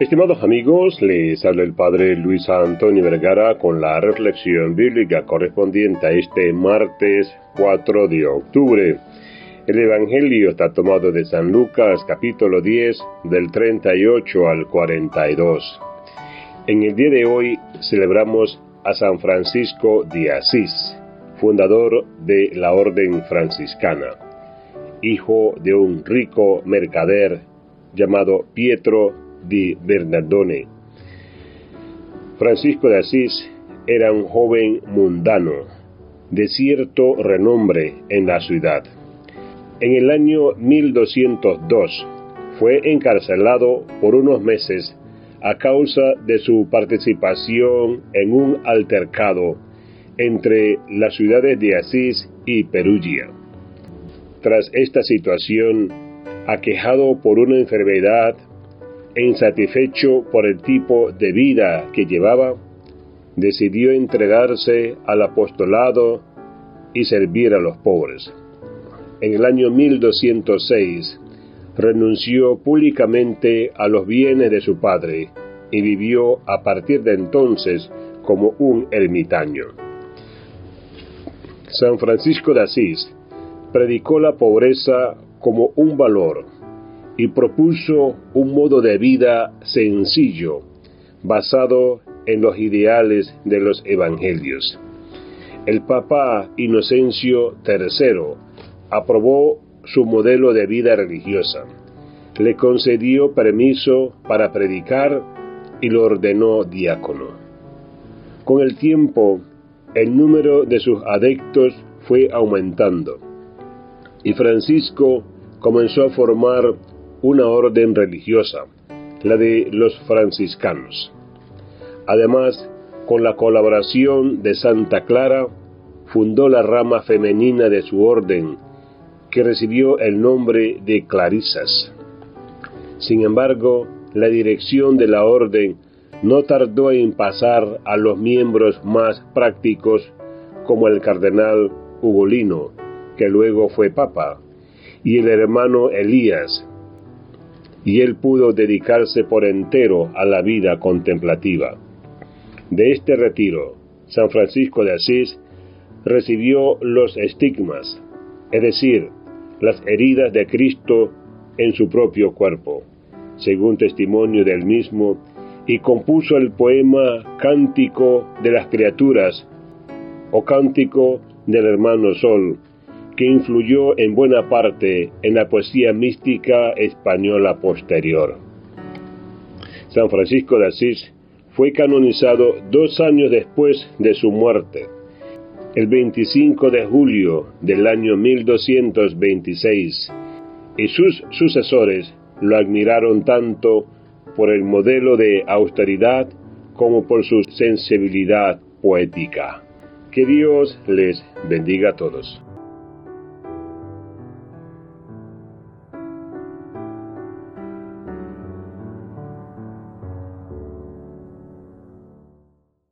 Estimados amigos, les habla el Padre Luis Antonio Vergara con la reflexión bíblica correspondiente a este martes 4 de octubre. El Evangelio está tomado de San Lucas capítulo 10 del 38 al 42. En el día de hoy celebramos a San Francisco de Asís, fundador de la Orden Franciscana, hijo de un rico mercader llamado Pietro di Bernardone. Francisco de Asís era un joven mundano, de cierto renombre en la ciudad. En el año 1202 fue encarcelado por unos meses a causa de su participación en un altercado entre las ciudades de Asís y Perugia. Tras esta situación, aquejado por una enfermedad insatisfecho por el tipo de vida que llevaba, decidió entregarse al apostolado y servir a los pobres. En el año 1206 renunció públicamente a los bienes de su padre y vivió a partir de entonces como un ermitaño. San Francisco de Asís predicó la pobreza como un valor y propuso un modo de vida sencillo, basado en los ideales de los evangelios. El Papa Inocencio III aprobó su modelo de vida religiosa, le concedió permiso para predicar y lo ordenó diácono. Con el tiempo, el número de sus adeptos fue aumentando y Francisco comenzó a formar una orden religiosa, la de los franciscanos. Además, con la colaboración de Santa Clara, fundó la rama femenina de su orden, que recibió el nombre de Clarisas. Sin embargo, la dirección de la orden no tardó en pasar a los miembros más prácticos como el cardenal Ugolino, que luego fue papa, y el hermano Elías, y él pudo dedicarse por entero a la vida contemplativa. De este retiro, San Francisco de Asís recibió los estigmas, es decir, las heridas de Cristo en su propio cuerpo, según testimonio del mismo, y compuso el poema Cántico de las Criaturas o Cántico del Hermano Sol, que influyó en buena parte en la poesía mística española posterior. San Francisco de Asís fue canonizado dos años después de su muerte, el 25 de julio del año 1226, y sus sucesores lo admiraron tanto por el modelo de austeridad como por su sensibilidad poética. Que Dios les bendiga a todos.